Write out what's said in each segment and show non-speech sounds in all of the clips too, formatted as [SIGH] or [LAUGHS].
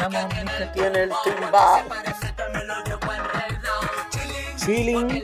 El timbal. Chilling.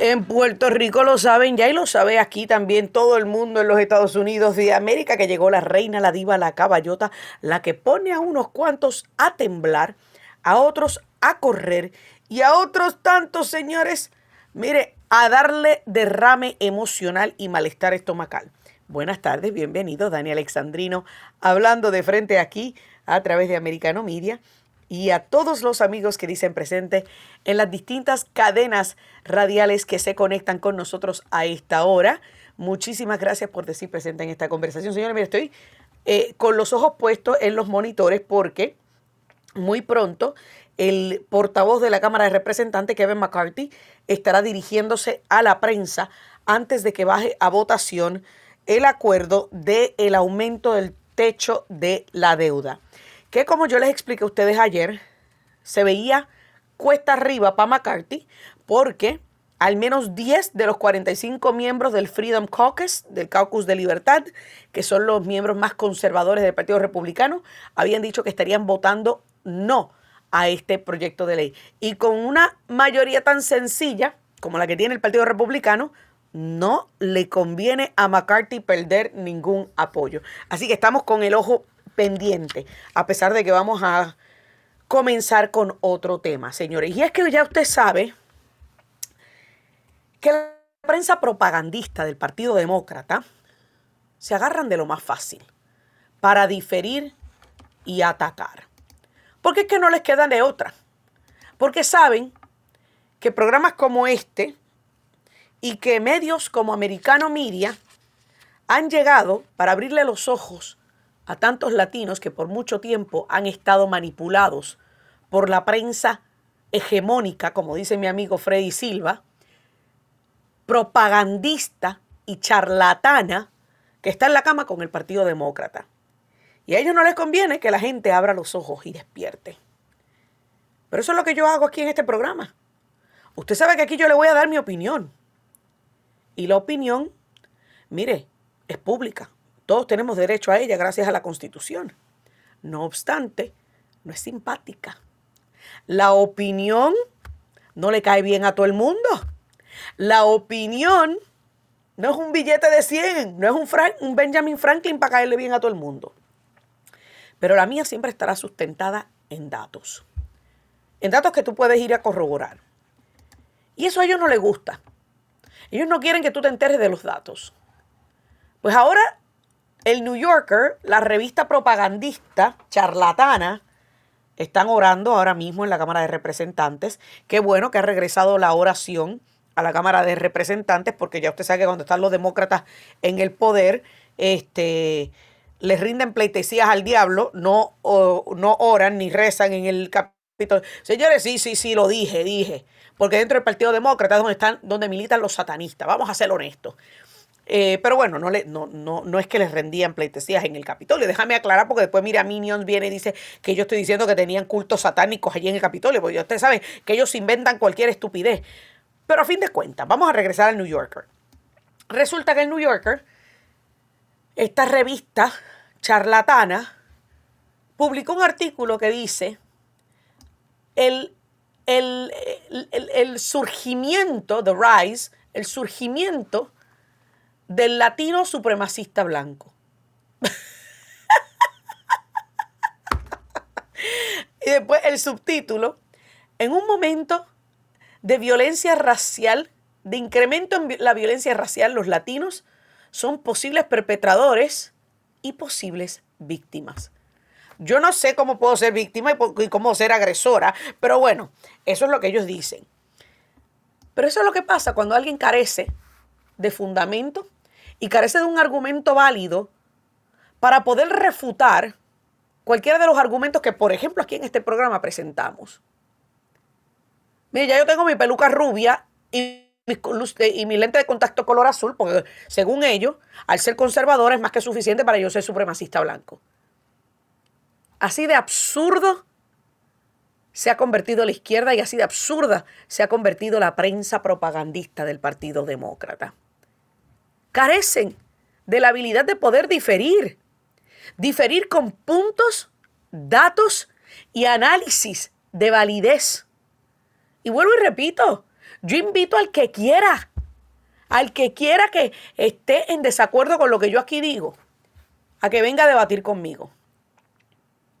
En Puerto Rico lo saben ya y lo sabe aquí también todo el mundo en los Estados Unidos de América que llegó la reina, la diva, la caballota, la que pone a unos cuantos a temblar, a otros a correr y a otros tantos señores, mire, a darle derrame emocional y malestar estomacal. Buenas tardes, bienvenido Dani Alexandrino, hablando de frente aquí a través de Americano Media y a todos los amigos que dicen presente en las distintas cadenas radiales que se conectan con nosotros a esta hora. Muchísimas gracias por decir presente en esta conversación. Señores, mire, estoy eh, con los ojos puestos en los monitores porque muy pronto el portavoz de la Cámara de Representantes, Kevin McCarthy, estará dirigiéndose a la prensa antes de que baje a votación el acuerdo del el aumento del techo de la deuda. Que como yo les expliqué a ustedes ayer, se veía cuesta arriba para McCarthy porque al menos 10 de los 45 miembros del Freedom Caucus, del Caucus de Libertad, que son los miembros más conservadores del Partido Republicano, habían dicho que estarían votando no a este proyecto de ley. Y con una mayoría tan sencilla como la que tiene el Partido Republicano, no le conviene a McCarthy perder ningún apoyo. Así que estamos con el ojo pendiente, a pesar de que vamos a comenzar con otro tema, señores. Y es que ya usted sabe que la prensa propagandista del Partido Demócrata se agarran de lo más fácil para diferir y atacar. Porque es que no les queda de otra. Porque saben que programas como este y que medios como Americano Media han llegado para abrirle los ojos a tantos latinos que por mucho tiempo han estado manipulados por la prensa hegemónica, como dice mi amigo Freddy Silva, propagandista y charlatana que está en la cama con el Partido Demócrata. Y a ellos no les conviene que la gente abra los ojos y despierte. Pero eso es lo que yo hago aquí en este programa. Usted sabe que aquí yo le voy a dar mi opinión. Y la opinión, mire, es pública. Todos tenemos derecho a ella gracias a la Constitución. No obstante, no es simpática. La opinión no le cae bien a todo el mundo. La opinión no es un billete de 100, no es un, un Benjamin Franklin para caerle bien a todo el mundo. Pero la mía siempre estará sustentada en datos. En datos que tú puedes ir a corroborar. Y eso a ellos no les gusta. Ellos no quieren que tú te enteres de los datos. Pues ahora el New Yorker, la revista propagandista charlatana, están orando ahora mismo en la Cámara de Representantes. Qué bueno que ha regresado la oración a la Cámara de Representantes, porque ya usted sabe que cuando están los demócratas en el poder, este, les rinden pleitesías al diablo, no, no oran ni rezan en el capítulo. Señores, sí, sí, sí, lo dije, dije. Porque dentro del Partido Demócrata es donde están, donde militan los satanistas. Vamos a ser honestos. Eh, pero bueno, no, le, no, no, no es que les rendían pleitesías en el Capitolio. Déjame aclarar porque después mira Minions viene y dice que yo estoy diciendo que tenían cultos satánicos allí en el Capitolio. Porque ustedes saben que ellos inventan cualquier estupidez. Pero a fin de cuentas, vamos a regresar al New Yorker. Resulta que el New Yorker, esta revista charlatana, publicó un artículo que dice el, el, el, el surgimiento, the rise, el surgimiento del latino supremacista blanco. [LAUGHS] y después el subtítulo, en un momento de violencia racial, de incremento en la violencia racial, los latinos son posibles perpetradores y posibles víctimas. Yo no sé cómo puedo ser víctima y cómo ser agresora, pero bueno, eso es lo que ellos dicen. Pero eso es lo que pasa cuando alguien carece de fundamento y carece de un argumento válido para poder refutar cualquiera de los argumentos que, por ejemplo, aquí en este programa presentamos. Mire, ya yo tengo mi peluca rubia y mi, y mi lente de contacto color azul, porque según ellos, al ser conservador es más que suficiente para yo ser supremacista blanco. Así de absurdo se ha convertido la izquierda y así de absurda se ha convertido la prensa propagandista del Partido Demócrata carecen de la habilidad de poder diferir. Diferir con puntos, datos y análisis de validez. Y vuelvo y repito, yo invito al que quiera, al que quiera que esté en desacuerdo con lo que yo aquí digo, a que venga a debatir conmigo.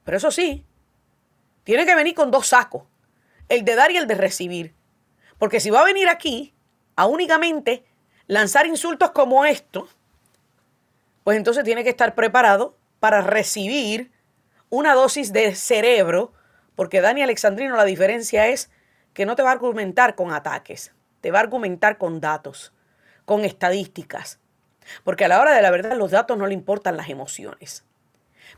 Pero eso sí, tiene que venir con dos sacos, el de dar y el de recibir. Porque si va a venir aquí a únicamente lanzar insultos como estos, pues entonces tiene que estar preparado para recibir una dosis de cerebro, porque Dani Alexandrino la diferencia es que no te va a argumentar con ataques, te va a argumentar con datos, con estadísticas, porque a la hora de la verdad los datos no le importan las emociones.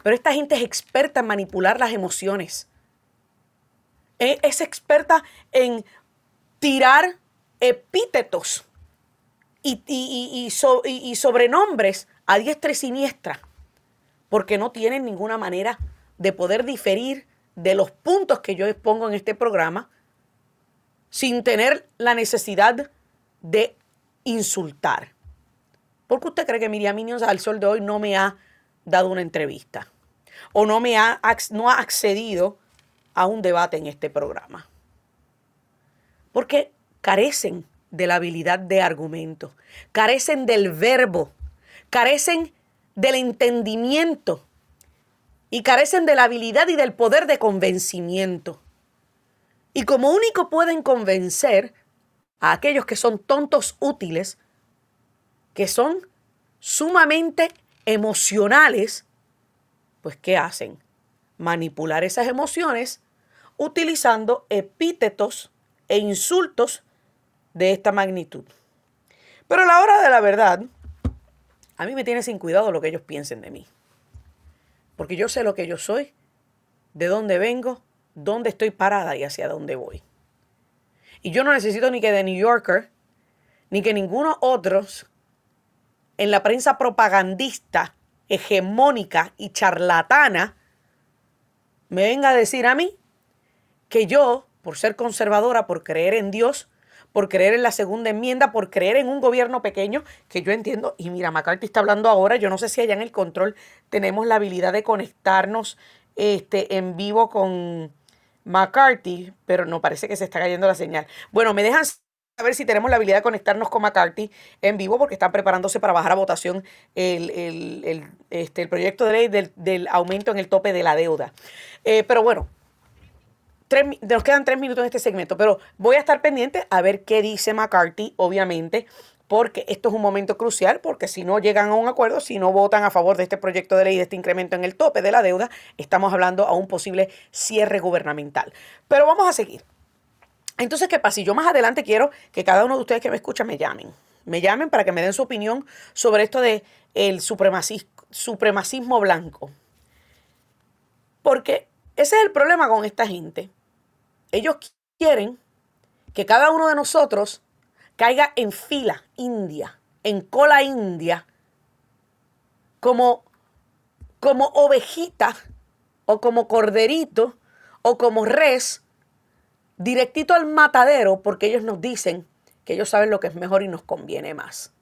Pero esta gente es experta en manipular las emociones. E, es experta en tirar epítetos y, y, sobrenombres a diestra y siniestra, porque no tienen ninguna manera de poder diferir de los puntos que yo expongo en este programa sin tener la necesidad de insultar. ¿Por qué usted cree que Miriam Minions al sol de hoy no me ha dado una entrevista? O no me ha, no ha accedido a un debate en este programa. Porque carecen de la habilidad de argumento, carecen del verbo, carecen del entendimiento y carecen de la habilidad y del poder de convencimiento. Y como único pueden convencer a aquellos que son tontos útiles, que son sumamente emocionales, pues ¿qué hacen? Manipular esas emociones utilizando epítetos e insultos de esta magnitud. Pero a la hora de la verdad, a mí me tiene sin cuidado lo que ellos piensen de mí. Porque yo sé lo que yo soy, de dónde vengo, dónde estoy parada y hacia dónde voy. Y yo no necesito ni que The New Yorker, ni que ninguno otros en la prensa propagandista, hegemónica y charlatana me venga a decir a mí que yo, por ser conservadora, por creer en Dios, por creer en la segunda enmienda, por creer en un gobierno pequeño, que yo entiendo, y mira, McCarthy está hablando ahora, yo no sé si allá en el control tenemos la habilidad de conectarnos este, en vivo con McCarthy, pero no parece que se está cayendo la señal. Bueno, me dejan saber si tenemos la habilidad de conectarnos con McCarthy en vivo porque están preparándose para bajar a votación el, este, el proyecto de ley del, aumento en el tope de la deuda. Eh, pero bueno, nos quedan tres minutos en este segmento, pero voy a estar pendiente a ver qué dice McCarthy, obviamente, porque esto es un momento crucial, porque si no llegan a un acuerdo, si no votan a favor de este proyecto de ley, de este incremento en el tope de la deuda, estamos hablando a un posible cierre gubernamental. Pero vamos a seguir. Entonces, ¿qué pasa? Yo más adelante quiero que cada uno de ustedes que me escucha me llamen. Me llamen para que me den su opinión sobre esto de el supremacismo blanco. Porque ese es el problema con esta gente. Ellos quieren que cada uno de nosotros caiga en fila india, en cola india, como, como ovejita o como corderito o como res, directito al matadero porque ellos nos dicen que ellos saben lo que es mejor y nos conviene más.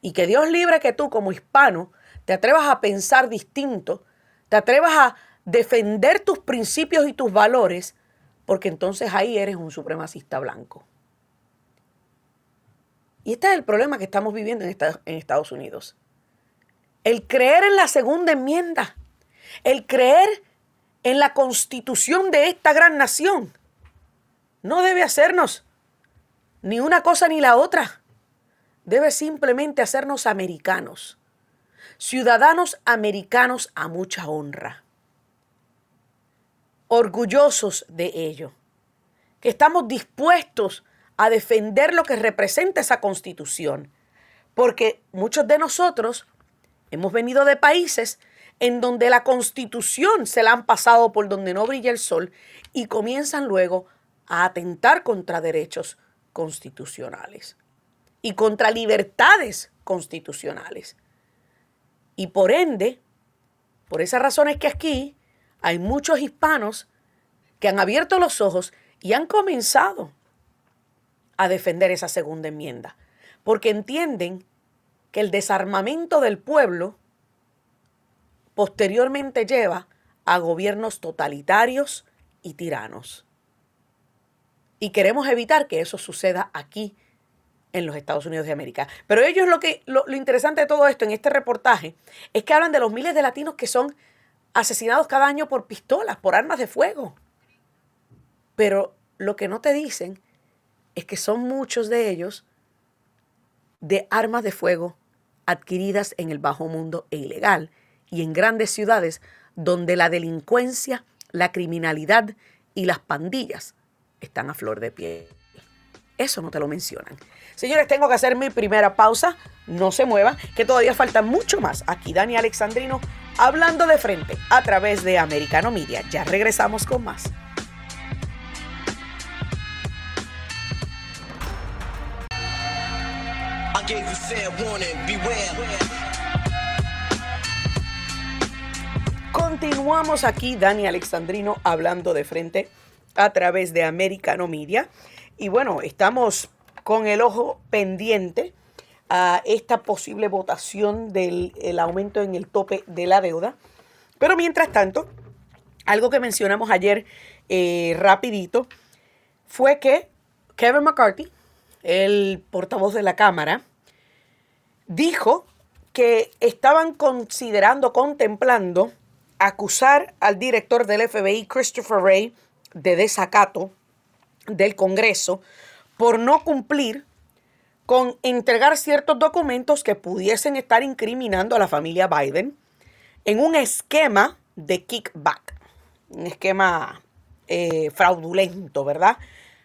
Y que Dios libre que tú como hispano te atrevas a pensar distinto, te atrevas a defender tus principios y tus valores, porque entonces ahí eres un supremacista blanco. Y este es el problema que estamos viviendo en, Estados Unidos. El creer en la segunda enmienda, el creer en la constitución de esta gran nación, no debe hacernos ni una cosa ni la otra. Debe simplemente hacernos americanos, ciudadanos americanos a mucha honra, orgullosos de ello, que estamos dispuestos a defender lo que representa esa constitución. Porque muchos de nosotros hemos venido de países en donde la constitución se la han pasado por donde no brilla el sol y comienzan luego a atentar contra derechos constitucionales y contra libertades constitucionales. Y por ende, por esas razones que aquí hay muchos hispanos que han abierto los ojos y han comenzado a defender esa segunda enmienda, porque entienden que el desarmamento del pueblo posteriormente lleva a gobiernos totalitarios y tiranos. Y queremos evitar que eso suceda aquí en los Estados Unidos de América. Pero ellos lo que lo, interesante de todo esto en este reportaje es que hablan de los miles de latinos que son asesinados cada año por pistolas, por armas de fuego. Pero lo que no te dicen es que son muchos de ellos de armas de fuego adquiridas en el bajo mundo e ilegal y en grandes ciudades donde la delincuencia, la criminalidad y las pandillas están a flor de piel. Eso no te lo mencionan. Señores, tengo que hacer mi primera pausa. No se muevan, que todavía falta mucho más. Aquí Dani Alexandrino hablando de frente a través de Americano Media. Ya regresamos con más. Continuamos aquí, Dani Alexandrino, hablando de frente a través de Americano Media. Y bueno, estamos con el ojo pendiente a esta posible votación del aumento en el tope de la deuda. Pero mientras tanto, algo que mencionamos ayer eh, rapidito fue que Kevin McCarthy, el portavoz de la Cámara, dijo que estaban considerando, contemplando acusar al director del FBI, Christopher Wray, de desacato del Congreso por no cumplir con entregar ciertos documentos que pudiesen estar incriminando a la familia Biden en un esquema de kickback, un esquema eh, fraudulento, ¿verdad?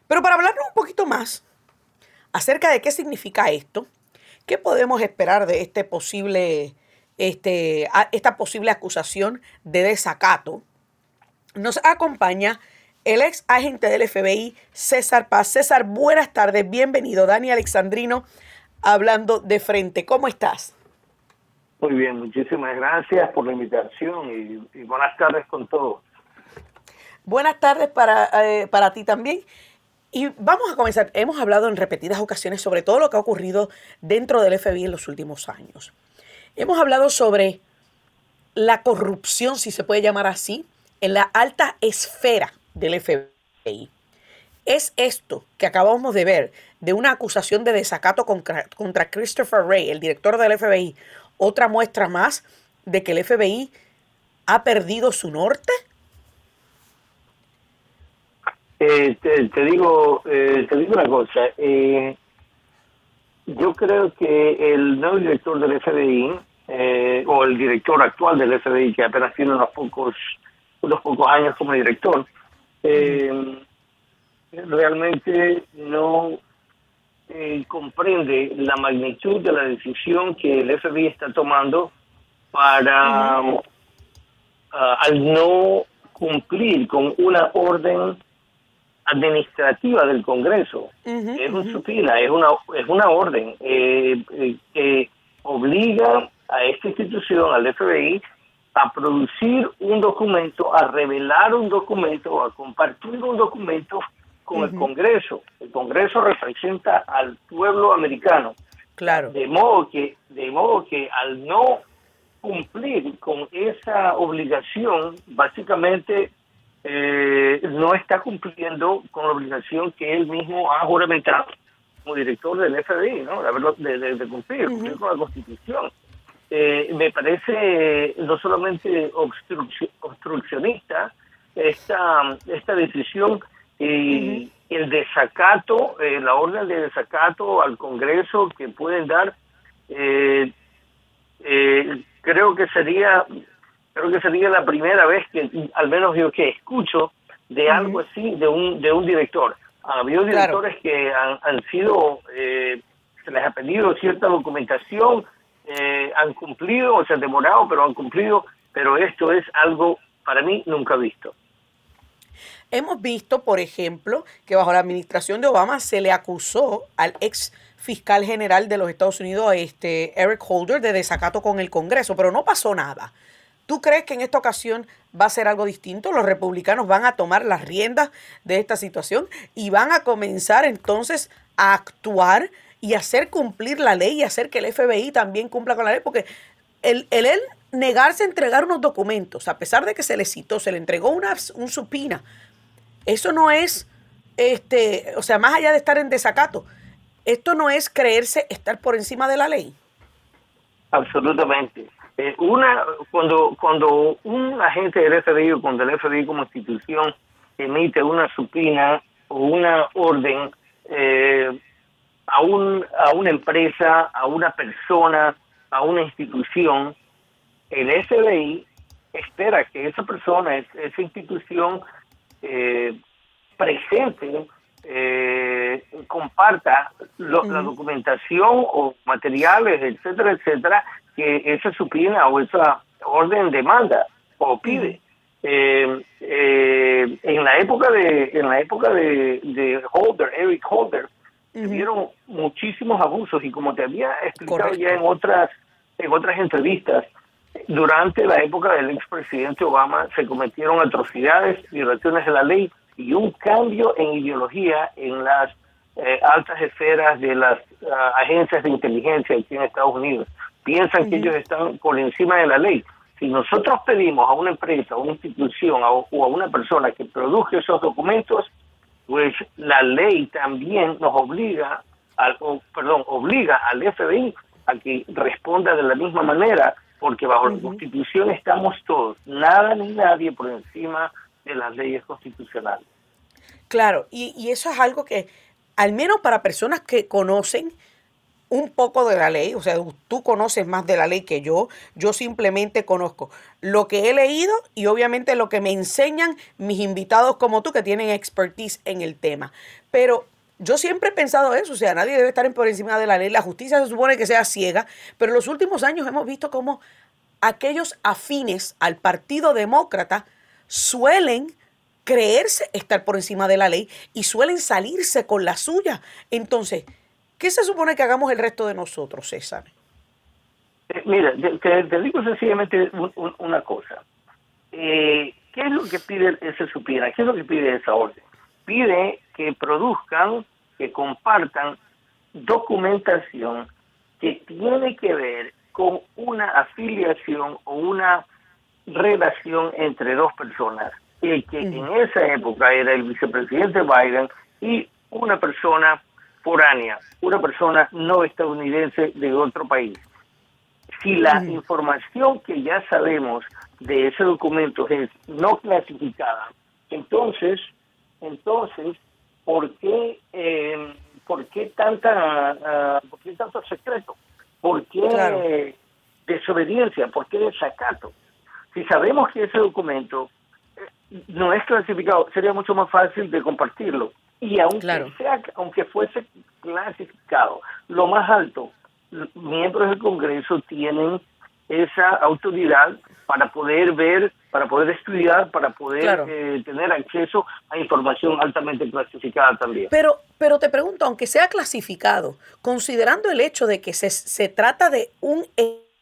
Pero para hablarnos un poquito más acerca de qué significa esto, qué podemos esperar de este posible, este, esta posible acusación de desacato, nos acompaña el ex agente del FBI, César Paz. César, buenas tardes, bienvenido. Dani Alexandrino, hablando de frente. ¿Cómo estás? Muy bien, muchísimas gracias por la invitación y, buenas tardes con todos. Buenas tardes para, eh, para ti también. Y vamos a comenzar. Hemos hablado en repetidas ocasiones sobre todo lo que ha ocurrido dentro del FBI en los últimos años. Hemos hablado sobre la corrupción, si se puede llamar así, en la alta esfera del FBI. Es esto que acabamos de ver de una acusación de desacato contra, Christopher Wray, el director del FBI, otra muestra más de que el FBI ha perdido su norte? Eh, te, digo, eh, te digo una cosa. Eh, yo creo que el nuevo director del FBI, o el director actual del FBI, que apenas tiene unos pocos, unos pocos años como director, eh, realmente no eh, comprende la magnitud de la decisión que el FBI está tomando para ah, al no cumplir con una orden administrativa del Congreso. es un supina, es una, es una orden eh, eh, que obliga a esta institución, al FBI, a producir un documento, a revelar un documento, a compartir un documento con el Congreso. El Congreso representa al pueblo americano. Claro. De modo que, de modo que al no cumplir con esa obligación, básicamente eh, no está cumpliendo con la obligación que él mismo ha juramentado como director del FBI, ¿no? De, de, cumplir, cumplir con la Constitución. Eh, me parece no solamente obstruccionista esta, esta decisión y el desacato, eh, la orden de desacato al Congreso que pueden dar, eh, eh, creo que sería creo que sería la primera vez que al menos yo que escucho de algo así de un de un director. Ha habido directores que han, han sido se les ha pedido cierta documentación eh, han cumplido, o se han demorado, pero han cumplido, pero esto es algo para mí nunca visto. Hemos visto, por ejemplo, que bajo la administración de Obama se le acusó al ex fiscal general de los Estados Unidos, este Eric Holder, de desacato con el Congreso, pero no pasó nada. ¿Tú crees que en esta ocasión va a ser algo distinto? Los republicanos van a tomar las riendas de esta situación y van a comenzar entonces a actuar y hacer cumplir la ley y hacer que el FBI también cumpla con la ley, porque el, el, el negarse a entregar unos documentos, a pesar de que se le citó, se le entregó una, un supina, eso no es, este, o sea, más allá de estar en desacato, esto no es creerse estar por encima de la ley. Absolutamente. Eh, una cuando cuando un agente del FBI o cuando el FBI como institución emite una supina o una orden eh, a un a una empresa, a una persona, a una institución, el FBI espera que esa persona, esa institución eh, presente eh, comparta la documentación o materiales, etcétera, etcétera, que esa supina o esa orden demanda o pide. Eh, eh, en la época de en la época de, de Holder, Eric Holder, tuvieron muchísimos abusos y como te había explicado ya en otras en otras entrevistas, durante la época del expresidente Obama se cometieron atrocidades, violaciones de la ley y un cambio en ideología en las eh, altas esferas de las ah, agencias de inteligencia aquí en Estados Unidos. Piensan que ellos están por encima de la ley. Si nosotros pedimos a una empresa, a una institución o a una persona que produzca esos documentos, pues la ley también nos obliga, al, perdón, obliga al FBI a que responda de la misma manera, porque bajo la Constitución estamos todos, nada ni nadie por encima de las leyes constitucionales. Claro, y, y eso es algo que, al menos para personas que conocen un poco de la ley, o sea, tú conoces más de la ley que yo, yo simplemente conozco lo que he leído y obviamente lo que me enseñan mis invitados como tú que tienen expertise en el tema. Pero yo siempre he pensado eso, o sea, nadie debe estar por encima de la ley, la justicia se supone que sea ciega, pero en los últimos años hemos visto cómo aquellos afines al Partido Demócrata suelen creerse estar por encima de la ley y suelen salirse con la suya. Entonces, ¿qué se supone que hagamos el resto de nosotros, César? Eh, mira, te, digo sencillamente una cosa. Eh, ¿Qué es lo que pide ese supina? ¿Qué es lo que pide esa orden? Pide que produzcan, que compartan documentación que tiene que ver con una afiliación o una relación entre dos personas y que en esa época era el vicepresidente Biden y una persona foránea, una persona no estadounidense de otro país. Si la información que ya sabemos de ese documento es no clasificada, entonces, entonces, ¿por qué, eh, ¿por qué tanta, uh, ¿por qué tanto secreto? ¿Por qué desobediencia? ¿Por qué desacato? Si sabemos que ese documento no es clasificado, sería mucho más fácil de compartirlo. Y aunque, sea, aunque fuese clasificado, lo más alto, miembros del Congreso tienen esa autoridad para poder ver, para poder estudiar, para poder eh, tener acceso a información altamente clasificada también. Pero, pero te pregunto, aunque sea clasificado, considerando el hecho de que se, se trata de un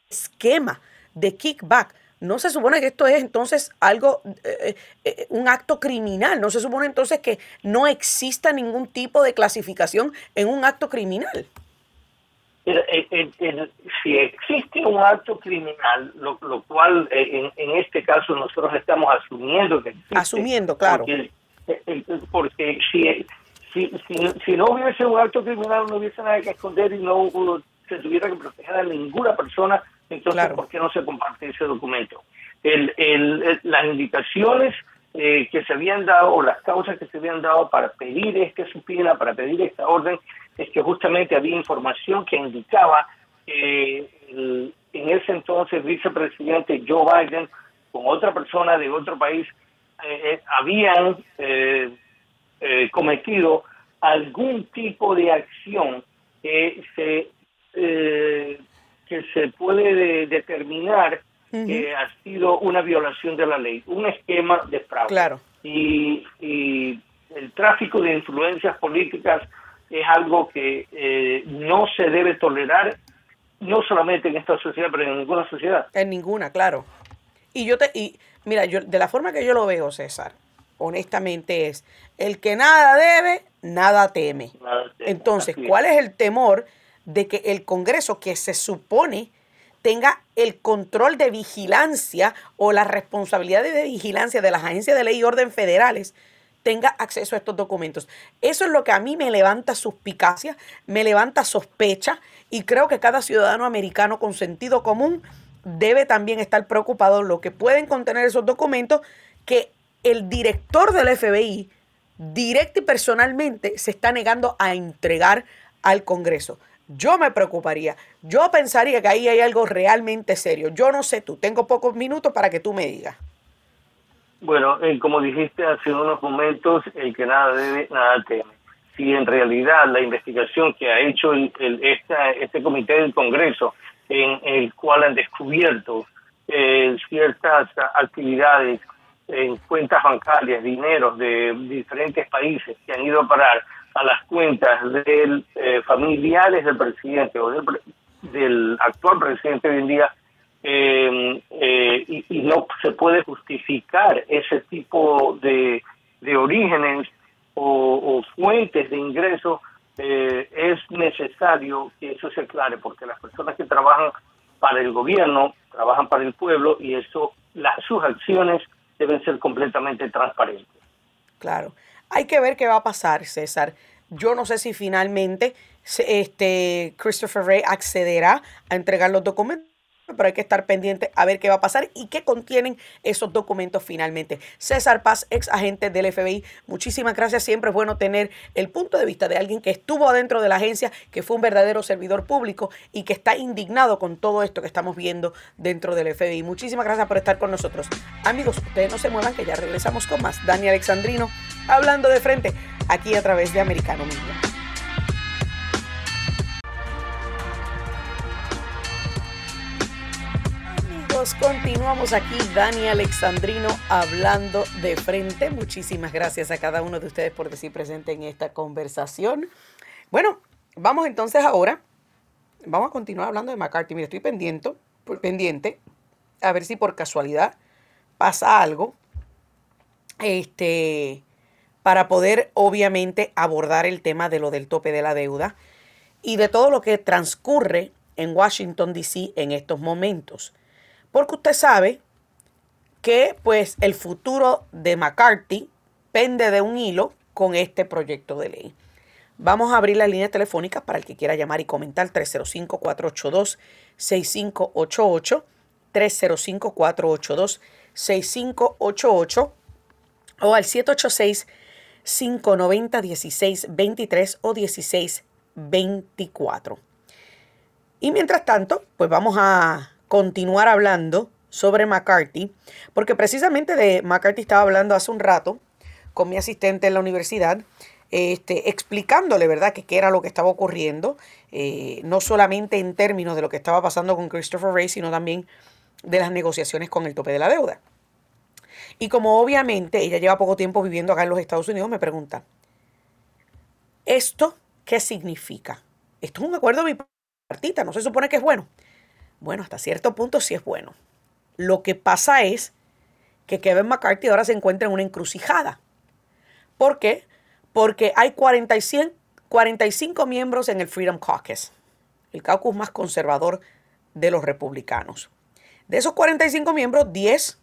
esquema de kickback, no se supone que esto es entonces algo, eh, eh, un acto criminal. No se supone entonces que no exista ningún tipo de clasificación en un acto criminal. si existe un acto criminal, lo, cual en, este caso nosotros estamos asumiendo que existe. Asumiendo, claro. Porque, si, si, si, no hubiese un acto criminal, no hubiese nada que esconder y no se tuviera que proteger a ninguna persona entonces, ¿por qué no se comparte ese documento? El, el, las indicaciones eh, que se habían dado o las causas que se habían dado para pedir esta supina, para pedir esta orden, es que justamente había información que indicaba que en ese entonces vicepresidente Joe Biden con otra persona de otro país eh, eh, habían cometido algún tipo de acción que se que se puede determinar que ha sido una violación de la ley, un esquema de fraude. Claro. Y, el tráfico de influencias políticas es algo que eh, no se debe tolerar, no solamente en esta sociedad, pero en ninguna sociedad. En ninguna, claro. Y yo te, y mira, yo de la forma que yo lo veo, César, honestamente, es el que nada debe, nada teme. Entonces, ¿cuál es el temor de que el Congreso, que se supone tenga el control de vigilancia o la responsabilidad de vigilancia de las agencias de ley y orden federales, tenga acceso a estos documentos. Eso es lo que a mí me levanta suspicacia, me levanta sospecha y creo que cada ciudadano americano con sentido común debe también estar preocupado en lo que pueden contener esos documentos que el director del FBI directo y personalmente se está negando a entregar al Congreso. Yo me preocuparía. Yo pensaría que ahí hay algo realmente serio. Yo no sé tú. Tengo pocos minutos para que tú me digas. Bueno, eh, como dijiste hace unos momentos, el que nada debe, nada teme. Si en realidad la investigación que ha hecho el, este comité del Congreso, en el cual han descubierto eh, ciertas actividades en cuentas bancarias, dineros de diferentes países que han ido a parar a las cuentas de eh, familiares del presidente o del, actual presidente hoy en día, eh, eh, y, no se puede justificar ese tipo de, de orígenes o, fuentes de ingreso, es necesario que eso se aclare, porque las personas que trabajan para el gobierno, trabajan para el pueblo, y eso, las, sus acciones deben ser completamente transparentes. Claro. Hay que ver qué va a pasar, César. Yo no sé si finalmente este Christopher Ray accederá a entregar los documentos pero hay que estar pendiente a ver qué va a pasar y qué contienen esos documentos finalmente. César Paz, ex agente del FBI, muchísimas gracias. Siempre es bueno tener el punto de vista de alguien que estuvo adentro de la agencia, que fue un verdadero servidor público y que está indignado con todo esto que estamos viendo dentro del FBI. Muchísimas gracias por estar con nosotros. Amigos, ustedes no se muevan que ya regresamos con más. Dani Alexandrino hablando de frente aquí a través de Americano Media. Continuamos aquí, Dani Alexandrino hablando de frente. Muchísimas gracias a cada uno de ustedes por decir presente en esta conversación. Bueno, vamos entonces ahora, vamos a continuar hablando de McCarthy. Mira, estoy pendiente, pendiente a ver si por casualidad pasa algo, este, para poder obviamente abordar el tema de lo del tope de la deuda y de todo lo que transcurre en Washington, D.C. en estos momentos. Porque usted sabe que pues el futuro de McCarthy pende de un hilo con este proyecto de ley. Vamos a abrir las líneas telefónicas para el que quiera llamar y comentar 305-482-6588, 305-482-6588 o al 786-590-1623 o 1624. Y mientras tanto, pues vamos a continuar hablando sobre McCarthy, porque precisamente de McCarthy estaba hablando hace un rato con mi asistente en la universidad, este, explicándole, ¿verdad?, que qué era lo que estaba ocurriendo, eh, no solamente en términos de lo que estaba pasando con Christopher Ray, sino también de las negociaciones con el tope de la deuda. Y como obviamente ella lleva poco tiempo viviendo acá en los Estados Unidos, me pregunta, ¿esto qué significa? Esto es un acuerdo bipartita, no se supone que es bueno. Bueno, hasta cierto punto sí es bueno. Lo que pasa es que Kevin McCarthy ahora se encuentra en una encrucijada. ¿Por qué? Porque hay 45 miembros en el Freedom Caucus, el caucus más conservador de los republicanos. De esos 45 miembros, 10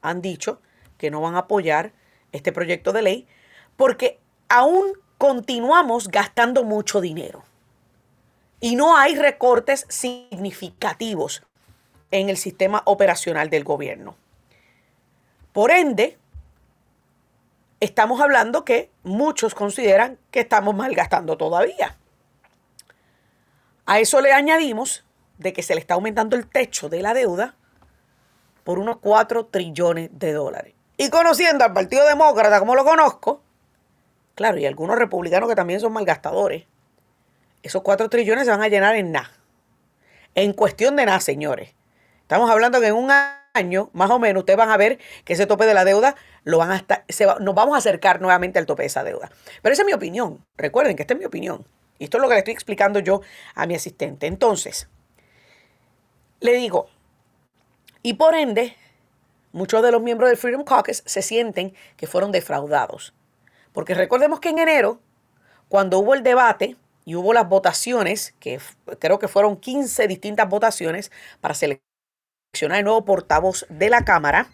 han dicho que no van a apoyar este proyecto de ley porque aún continuamos gastando mucho dinero y no hay recortes significativos en el sistema operacional del gobierno. Por ende, estamos hablando que muchos consideran que estamos malgastando todavía. A eso le añadimos de que se le está aumentando el techo de la deuda por unos 4 trillones de dólares. Y conociendo al Partido Demócrata como lo conozco, claro, y algunos republicanos que también son malgastadores, esos 4 trillones se van a llenar en nada. En cuestión de nada, señores. Estamos hablando que en un año, más o menos, ustedes van a ver que ese tope de la deuda lo van a estar, nos vamos a acercar nuevamente al tope de esa deuda. Pero esa es mi opinión. Recuerden que esta es mi opinión. Y esto es lo que le estoy explicando yo a mi asistente. Entonces, le digo, y por ende, muchos de los miembros del Freedom Caucus se sienten que fueron defraudados. Porque recordemos que en enero, cuando hubo el debate y hubo las votaciones, que creo que fueron 15 distintas votaciones para seleccionar el nuevo portavoz de la Cámara,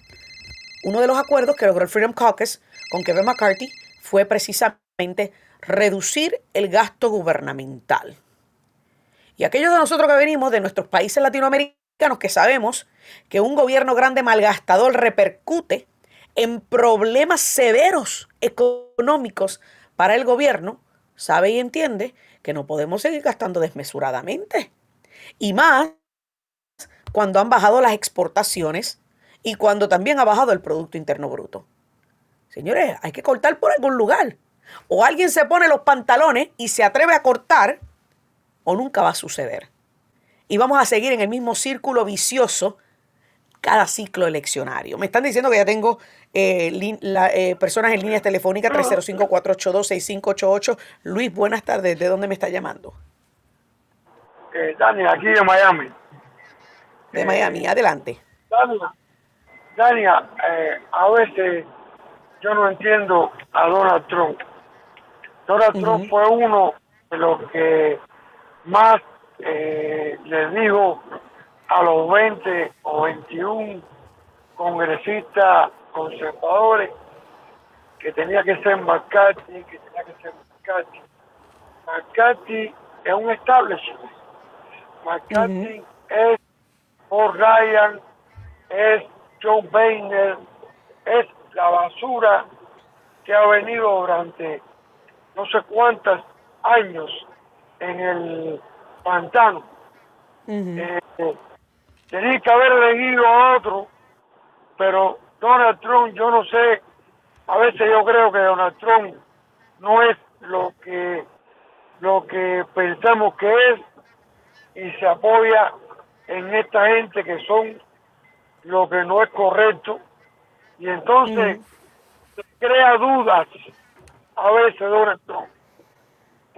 uno de los acuerdos que logró el Freedom Caucus con Kevin McCarthy fue precisamente reducir el gasto gubernamental. Y aquellos de nosotros que venimos de nuestros países latinoamericanos que sabemos que un gobierno grande malgastador repercute en problemas severos económicos para el gobierno, sabe y entiende que no podemos seguir gastando desmesuradamente. Y más cuando han bajado las exportaciones y cuando también ha bajado el Producto Interno Bruto. Señores, hay que cortar por algún lugar. O alguien se pone los pantalones y se atreve a cortar, o nunca va a suceder. Y vamos a seguir en el mismo círculo vicioso cada ciclo eleccionario. Me están diciendo que ya tengo eh, eh, personas en líneas telefónicas 305-482-6588. Luis, buenas tardes. ¿De dónde me está llamando? Eh, Dani, aquí de Miami. De Miami, adelante. Dani, a veces yo no entiendo a Donald Trump. Donald Trump fue uno de los que más eh, le dijo a los 20 o 21 congresistas conservadores que tenía que ser McCarthy, que tenía que ser McCarthy. McCarthy es un establishment. McCarthy es Paul Ryan, es Joe Boehner, es la basura que ha venido durante no sé cuántos años en el pantano. Eh, tenía que haber elegido a otro, pero Donald Trump, yo no sé, a veces yo creo que Donald Trump no es lo que lo que pensamos que es y se apoya en esta gente que son lo que no es correcto. Y entonces crea dudas a veces Donald Trump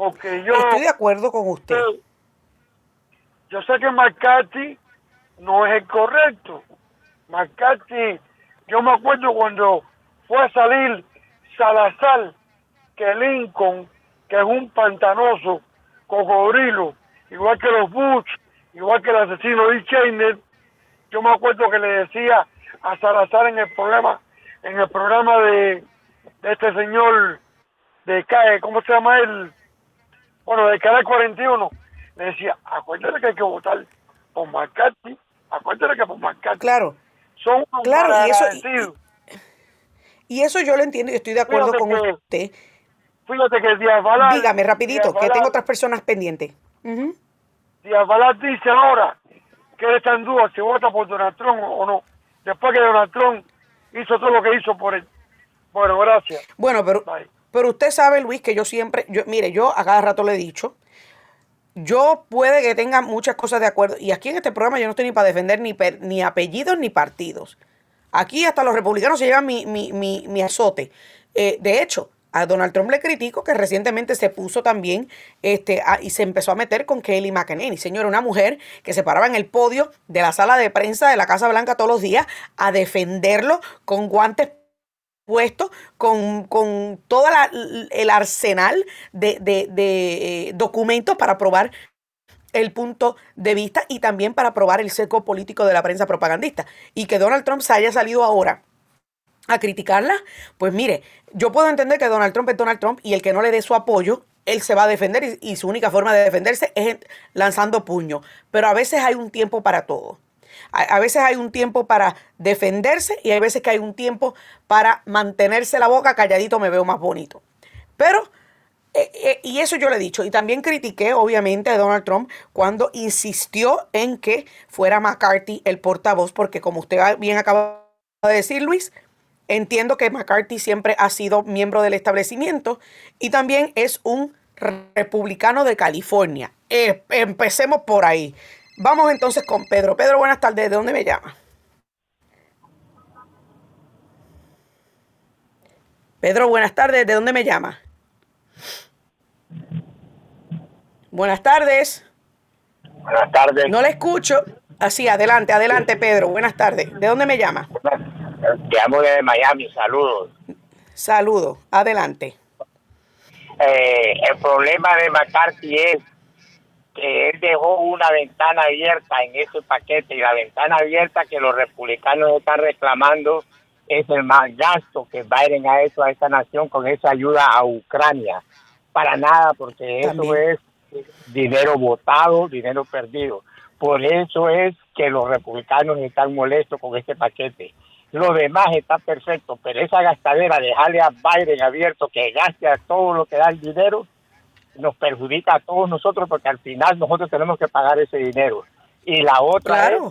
porque yo estoy de acuerdo con usted. yo sé que McCarthy no es el correcto. McCarthy, yo me acuerdo cuando fue a salir Salazar, que Lincoln, que es un pantanoso, cocodrilo, igual que los Bush, igual que el asesino de Cheney, yo me acuerdo que le decía a Salazar en el programa, en el programa de, de este señor de CAE, ¿cómo se llama él? Bueno, de Canal 41, le decía, acuérdate que hay que votar por McCarthy, acuérdate que por McCarthy. Claro. Son claro, y eso, y, eso yo lo entiendo y estoy de acuerdo con usted. Fíjate que Díaz Dígame rapidito, que tengo otras personas pendientes. Uh Díaz dice ahora que él está en duda si vota por Donald Trump o no. Después que Donald Trump hizo todo lo que hizo por él. Bueno, gracias. Bueno, pero, pero usted sabe, Luis, que yo siempre, yo, mire, yo a cada rato le he dicho yo puede que tenga muchas cosas de acuerdo. Y aquí en este programa yo no estoy ni para defender ni, ni apellidos ni partidos. Aquí hasta los republicanos se llevan mi, mi, mi, azote. Eh, de hecho, a Donald Trump le critico que recientemente se puso también este, y se empezó a meter con Kelly McEnany. Señora, una mujer que se paraba en el podio de la sala de prensa de la Casa Blanca todos los días a defenderlo con guantes puesto con, con todo el arsenal de, eh, documentos para probar el punto de vista y también para probar el seco político de la prensa propagandista. Y que Donald Trump se haya salido ahora a criticarla, pues mire, yo puedo entender que Donald Trump es Donald Trump y el que no le dé su apoyo, él se va a defender y, su única forma de defenderse es lanzando puño. Pero a veces hay un tiempo para todo. A, veces hay un tiempo para defenderse y hay veces que hay un tiempo para mantenerse la boca calladito, me veo más bonito. Pero, eh, eh, y eso yo le he dicho, y también critiqué obviamente a Donald Trump cuando insistió en que fuera McCarthy el portavoz, porque como usted bien acaba de decir, Luis, entiendo que McCarthy siempre ha sido miembro del establecimiento y también es un republicano de California. Eh, empecemos por ahí. Vamos entonces con Pedro. Pedro, buenas tardes. ¿De dónde me llama? Pedro, buenas tardes. ¿De dónde me llama? Buenas tardes. Buenas tardes. No le escucho. Así, adelante, adelante, Pedro. Buenas tardes. ¿De dónde me llama? Te amo de Miami, saludos. Saludos, adelante. Eh, el problema de McCarthy es que él dejó una ventana abierta en ese paquete y la ventana abierta que los republicanos están reclamando es el más gasto que Biden ha hecho a esta nación con esa ayuda a Ucrania. Para nada, porque eso es dinero votado, dinero perdido. Por eso es que los republicanos están molestos con este paquete. Lo demás está perfecto, pero esa gastadera, dejarle a Biden abierto que gaste a todo lo que da el dinero, nos perjudica a todos nosotros porque al final nosotros tenemos que pagar ese dinero. Y la otra es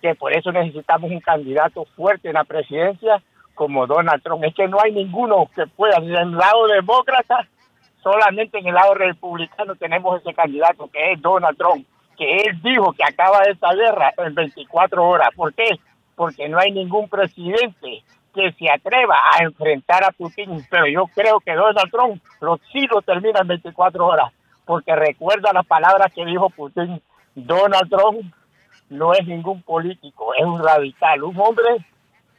que por eso necesitamos un candidato fuerte en la presidencia como Donald Trump. Es que no hay ninguno que pueda, en el lado demócrata, solamente en el lado republicano tenemos ese candidato que es Donald Trump, que él dijo que acaba esta guerra en 24 horas. ¿Por qué? Porque no hay ningún presidente que se atreva a enfrentar a Putin, pero yo creo que Donald Trump lo, sí lo termina en 24 horas, porque recuerda las palabras que dijo Putin. Donald Trump no es ningún político, es un radical, un hombre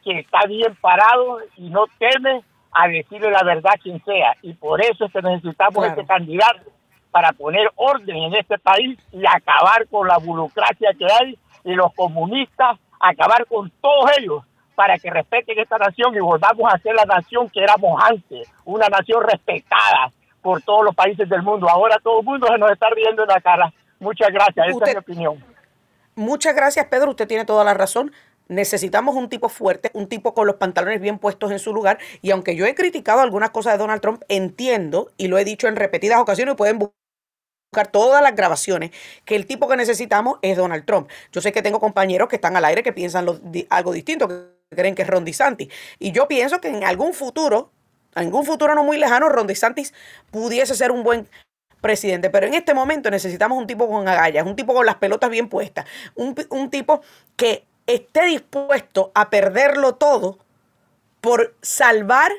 que está bien parado y no teme a decirle la verdad a quien sea. Y por eso es que necesitamos este candidato para poner orden en este país y acabar con la burocracia que hay y los comunistas, acabar con todos ellos para que respeten esta nación y volvamos a ser la nación que éramos antes, una nación respetada por todos los países del mundo. Ahora todo el mundo se nos está riendo en la cara. Muchas gracias, esa es mi opinión. Muchas gracias, Pedro. Usted tiene toda la razón. Necesitamos un tipo fuerte, un tipo con los pantalones bien puestos en su lugar. Y aunque yo he criticado algunas cosas de Donald Trump, entiendo y lo he dicho en repetidas ocasiones, pueden buscar todas las grabaciones, que el tipo que necesitamos es Donald Trump. Yo sé que tengo compañeros que están al aire que piensan algo distinto, creen que es Ron DeSantis. Y yo pienso que en algún futuro, algún futuro no muy lejano, Ron DeSantis pudiese ser un buen presidente. Pero en este momento necesitamos un tipo con agallas, un tipo con las pelotas bien puestas, un, un tipo que esté dispuesto a perderlo todo por salvar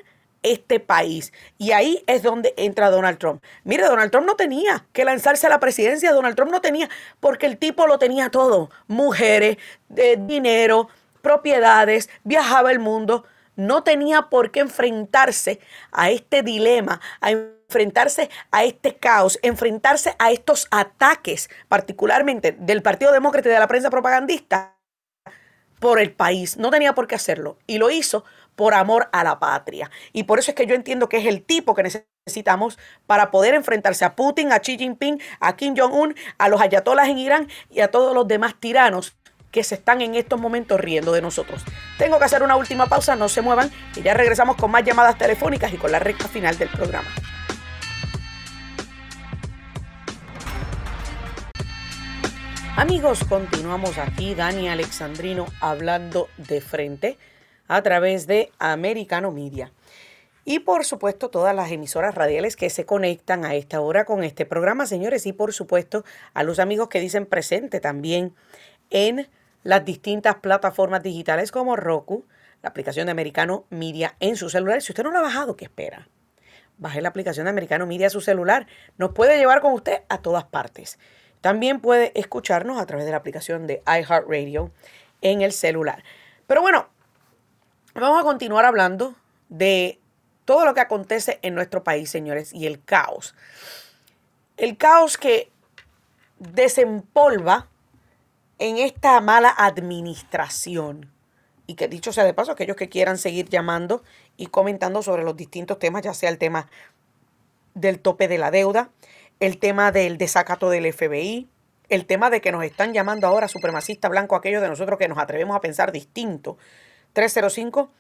este país. Y ahí es donde entra Donald Trump. Mire, Donald Trump no tenía que lanzarse a la presidencia, Donald Trump no tenía, porque el tipo lo tenía todo, mujeres, de dinero, propiedades, viajaba el mundo, no tenía por qué enfrentarse a este dilema, a enfrentarse a este caos, enfrentarse a estos ataques, particularmente del Partido Demócrata y de la prensa propagandista, por el país. No tenía por qué hacerlo. Y lo hizo por amor a la patria. Y por eso es que yo entiendo que es el tipo que necesitamos para poder enfrentarse a Putin, a Xi Jinping, a Kim Jong-un, a los ayatolas en Irán y a todos los demás tiranos que se están en estos momentos riendo de nosotros. Tengo que hacer una última pausa, no se muevan, y ya regresamos con más llamadas telefónicas y con la recta final del programa. Amigos, continuamos aquí, Dani Alexandrino hablando de frente a través de Americano Media. Y por supuesto todas las emisoras radiales que se conectan a esta hora con este programa, señores, y por supuesto a los amigos que dicen presente también en las distintas plataformas digitales como Roku, la aplicación de Americano Media en su celular. Si usted no la ha bajado, ¿qué espera? Baje la aplicación de Americano Media a su celular. Nos puede llevar con usted a todas partes. También puede escucharnos a través de la aplicación de iHeartRadio en el celular. Pero bueno, vamos a continuar hablando de todo lo que acontece en nuestro país, señores, y el caos. El caos que desempolva en esta mala administración. Y que dicho sea de paso, aquellos que quieran seguir llamando y comentando sobre los distintos temas, ya sea el tema del tope de la deuda, el tema del desacato del FBI, el tema de que nos están llamando ahora supremacista blanco aquellos de nosotros que nos atrevemos a pensar distinto. 305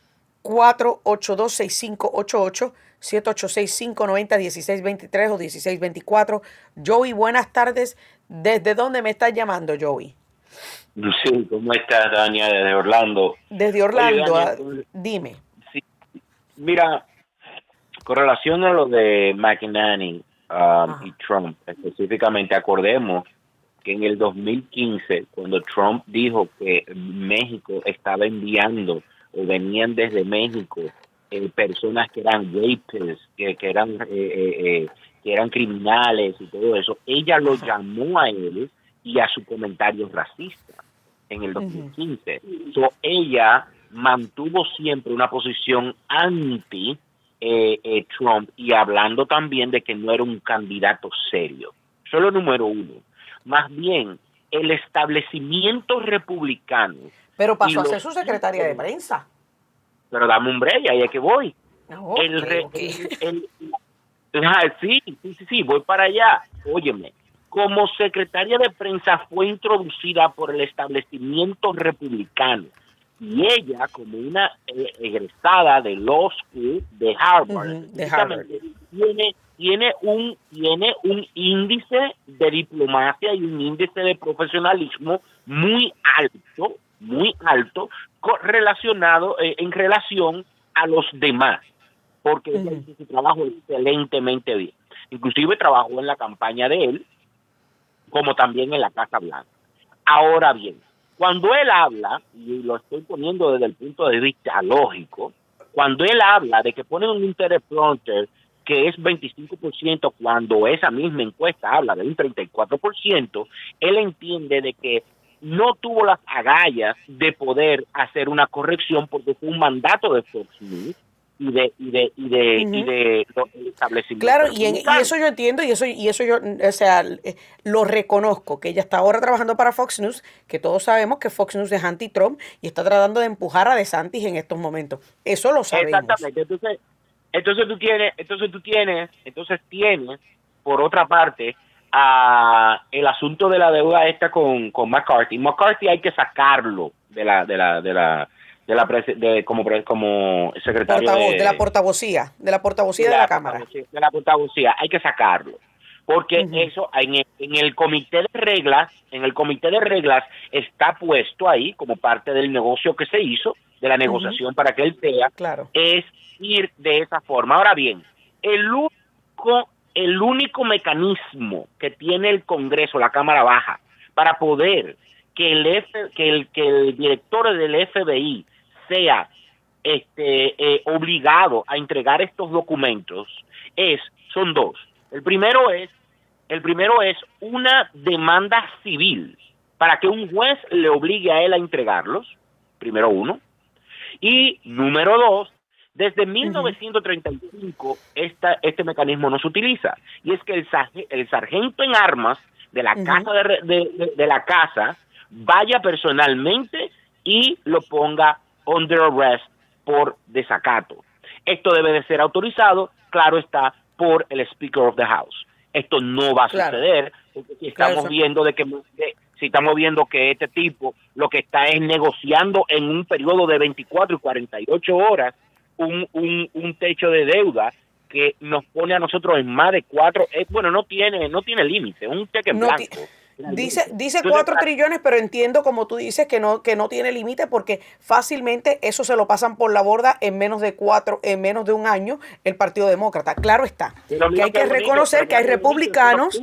482 6588 786 590 1623 o 1624. Joey, buenas tardes. ¿Desde dónde me estás llamando, Joey? Sí, ¿cómo estás, Dania? Desde Orlando. Desde Orlando, ah, dime. Sí, mira, con relación a lo de McNanny um, y Trump, específicamente, acordemos que en el 2015, cuando Trump dijo que México estaba enviando o venían desde México eh, personas que eran rapists, que, que eran eh, eh, que eran criminales y todo eso, ella lo llamó a ellos y a su comentario racista en el 2015. ella mantuvo siempre una posición anti eh, eh, Trump y hablando también de que no era un candidato serio. Solo número uno. Más bien, el establecimiento republicano. Pero pasó a ser su secretaria de prensa. Pero dame un break, ahí es que voy. El, ah, sí, sí, sí, voy para allá. Óyeme, como secretaria de prensa fue introducida por el establecimiento republicano y ella como una eh, egresada de Law School de Harvard, de precisamente, tiene tiene un tiene un índice de diplomacia y un índice de profesionalismo muy alto, muy alto relacionado eh, en relación a los demás, porque ella hizo su trabajo excelentemente bien. Inclusive trabajó en la campaña de él, como también en la Casa Blanca. Ahora bien, cuando él habla, y lo estoy poniendo desde el punto de vista lógico, cuando él habla de que ponen un teleprompter que es 25%, cuando esa misma encuesta habla de un 34%, él entiende de que no tuvo las agallas de poder hacer una corrección porque fue un mandato de Fox News y de y de y de, y de los establecimientos Claro, y, en- y eso yo entiendo y eso, y eso yo, o sea, eh, lo reconozco, que ella está ahora trabajando para Fox News, que todos sabemos que Fox News es anti-Trump y está tratando de empujar a DeSantis en estos momentos. Eso lo sabemos. Exactamente. Entonces, entonces tú tienes, entonces tú tienes, entonces tienes, por otra parte, a el asunto de la deuda esta con, con McCarthy. McCarthy hay que sacarlo de la, de la, de la, de la prese- de, como, como secretario Portavoz, de, de la portavocía, de la portavocía de la, Cámara. De la portavocía, hay que sacarlo. Porque eso en el, en el comité de reglas, en el comité de reglas está puesto ahí como parte del negocio que se hizo, de la negociación para que él sea, Claro. es ir de esa forma. Ahora bien, el único, el único mecanismo que tiene el Congreso, la Cámara Baja, para poder que el, F- que el, que el director del FBI sea este, eh, obligado a entregar estos documentos es, son dos. El primero es, el primero es una demanda civil para que un juez le obligue a él a entregarlos, primero uno. Y número dos, desde 1935 esta, este mecanismo no se utiliza. Y es que el, sarge- el sargento en armas de la casa de, re- de- de- de la casa vaya personalmente y lo ponga under arrest por desacato. Esto debe de ser autorizado, claro está, por el Speaker of the House. Esto no va a Claro. suceder porque si estamos viendo de que de- si estamos viendo que este tipo lo que está es negociando en un periodo de 24 y 48 horas un, un, un techo de deuda que nos pone a nosotros en más de cuatro, eh, bueno, no tiene no tiene límite, un cheque en No blanco. Dice, dice Entonces, cuatro ah, trillones, pero entiendo, como tú dices, que no, que no tiene límite porque fácilmente eso se lo pasan por la borda en menos de cuatro, en menos de un año el Partido Demócrata. Claro está. pero Que hay que reconocer que hay republicanos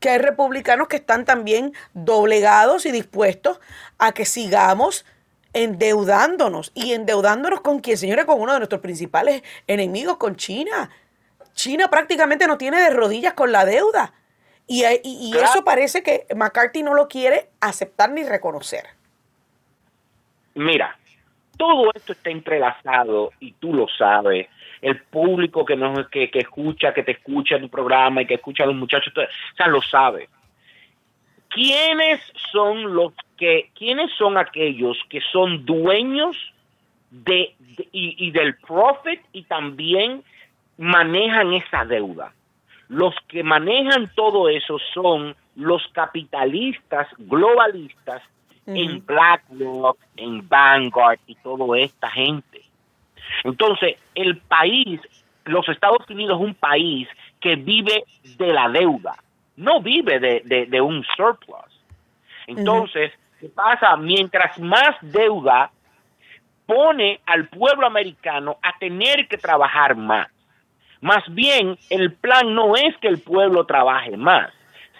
que hay republicanos que están también doblegados y dispuestos a que sigamos endeudándonos y endeudándonos con quien, señores, con uno de nuestros principales enemigos, con China. China prácticamente no tiene de rodillas con la deuda. Y, y- y Claro. eso parece que McCarthy no lo quiere aceptar ni reconocer. Mira, todo esto está entrelazado y tú lo sabes. El público que nos que, que escucha, que te escucha en tu programa y que escucha a los muchachos, o sea, lo sabe. ¿Quiénes son los que, quiénes son aquellos que son dueños de, de- y, y del profit y también manejan esa deuda? Los que manejan todo eso son los capitalistas globalistas en. BlackRock, en Vanguard y toda esta gente. Entonces, el país, los Estados Unidos es un país que vive de la deuda, no vive de, de- de un surplus. Entonces, ¿qué pasa? Mientras más deuda pone al pueblo americano a tener que trabajar más. Más bien, el plan no es que el pueblo trabaje más,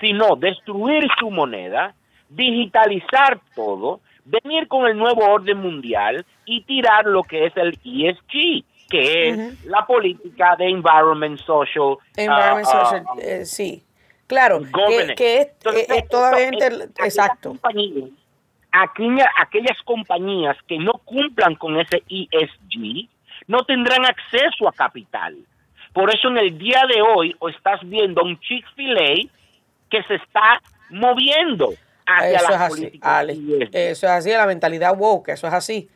sino destruir su moneda, digitalizar todo, venir con el nuevo orden mundial y tirar lo que es el ESG, que es la política de environment social. Environment ah, ah, social, eh, sí. Claro, que, es, Entonces, es- es totalmente, esto- el- aquellas exacto. compañías- aquellas compañías que no cumplan con ese ESG no tendrán acceso a capital. Por eso en el día de hoy o estás viendo un Chick-fil-A que se está moviendo hacia eso la es así, Eso es así, la mentalidad woke, eso es así.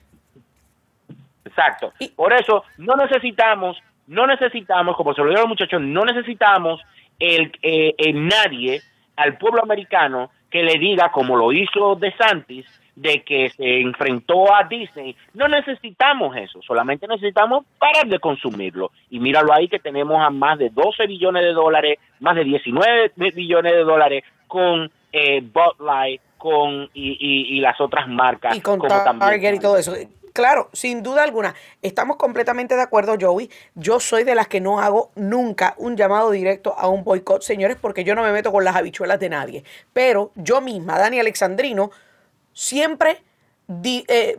Exacto. Por eso no necesitamos, no necesitamos, como se lo digo a los muchachos, no necesitamos el, eh, el nadie al pueblo americano que le diga, como lo hizo De Santis, de que se enfrentó a Disney. No necesitamos eso, solamente necesitamos parar de consumirlo. Y míralo ahí que tenemos a más de 12 billones de dólares, más de 19 billones de dólares con eh, Bud Light con, y, las otras marcas. Y con Target y todo eso. Claro, sin duda alguna, estamos completamente de acuerdo, Joey. Yo soy de las que no hago nunca un llamado directo a un boicot, señores, porque yo no me meto con las habichuelas de nadie. Pero yo misma, Dani Alexandrino, siempre eh,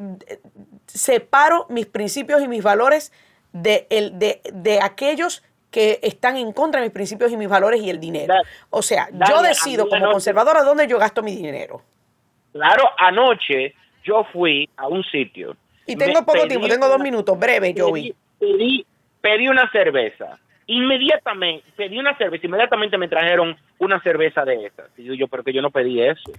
separo mis principios y mis valores de, el, de, de, aquellos que están en contra de mis principios y mis valores y el dinero. O sea, yo decido como conservadora dónde yo gasto mi dinero. Claro, anoche yo fui a un sitio. Y tengo poco tiempo, tengo dos minutos, breve, Joey. Pedí, pedí una cerveza. Inmediatamente, pedí una cerveza, inmediatamente me trajeron una cerveza de esas. Y yo, pero que yo no pedí eso.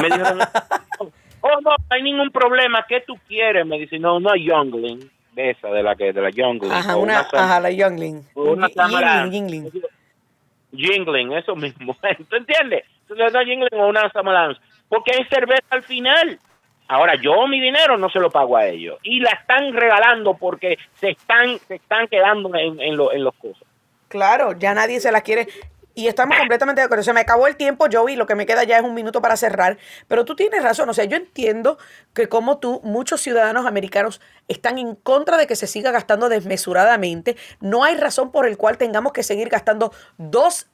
Me dijeron, [LAUGHS] oh, no, no hay ningún problema, ¿qué tú quieres? Me dice, no, no, Youngling, de esa, de la que, de la Youngling. Ajá, una, ajá, la Youngling. Una Jingling, Jingling. eso mismo. [LAUGHS] ¿Tú entiendes? Entonces, una Jingling o una Summer Porque hay cerveza al final. Ahora, yo mi dinero no se lo pago a ellos. Y la están regalando porque se están, se están quedando en, en, en los cosas. Claro, ya nadie se la quiere. Y estamos completamente de acuerdo. Se me acabó el tiempo, Joey, lo que me queda ya es un minuto para cerrar. Pero tú tienes razón. O sea, yo entiendo que como tú, muchos ciudadanos americanos están en contra de que se siga gastando desmesuradamente. No hay razón por el cual tengamos que seguir gastando dos,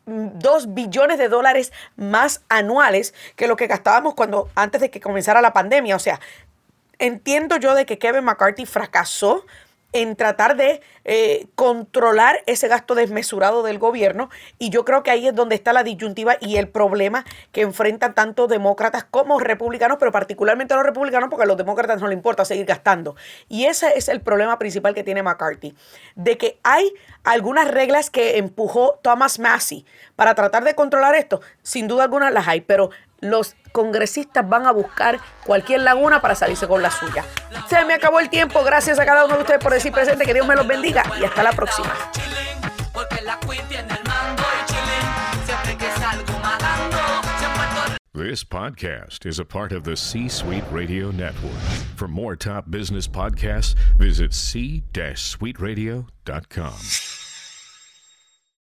billones de dólares más anuales que lo que gastábamos cuando antes de que comenzara la pandemia. O sea, entiendo yo de que Kevin McCarthy fracasó en tratar de eh, controlar ese gasto desmesurado del gobierno y yo creo que ahí es donde está la disyuntiva y el problema que enfrentan tanto demócratas como republicanos, pero particularmente los republicanos porque a los demócratas no les importa seguir gastando. Y ese es el problema principal que tiene McCarthy, de que hay algunas reglas que empujó Thomas Massey para tratar de controlar esto, sin duda alguna las hay, pero los congresistas van a buscar cualquier laguna para salirse con la suya. Se me acabó el tiempo. Gracias a cada uno de ustedes por decir presente. Que Dios me los bendiga y hasta la próxima. This podcast is a part of the C Suite Radio Network. For more top business podcasts, visit c-suiteradio.com.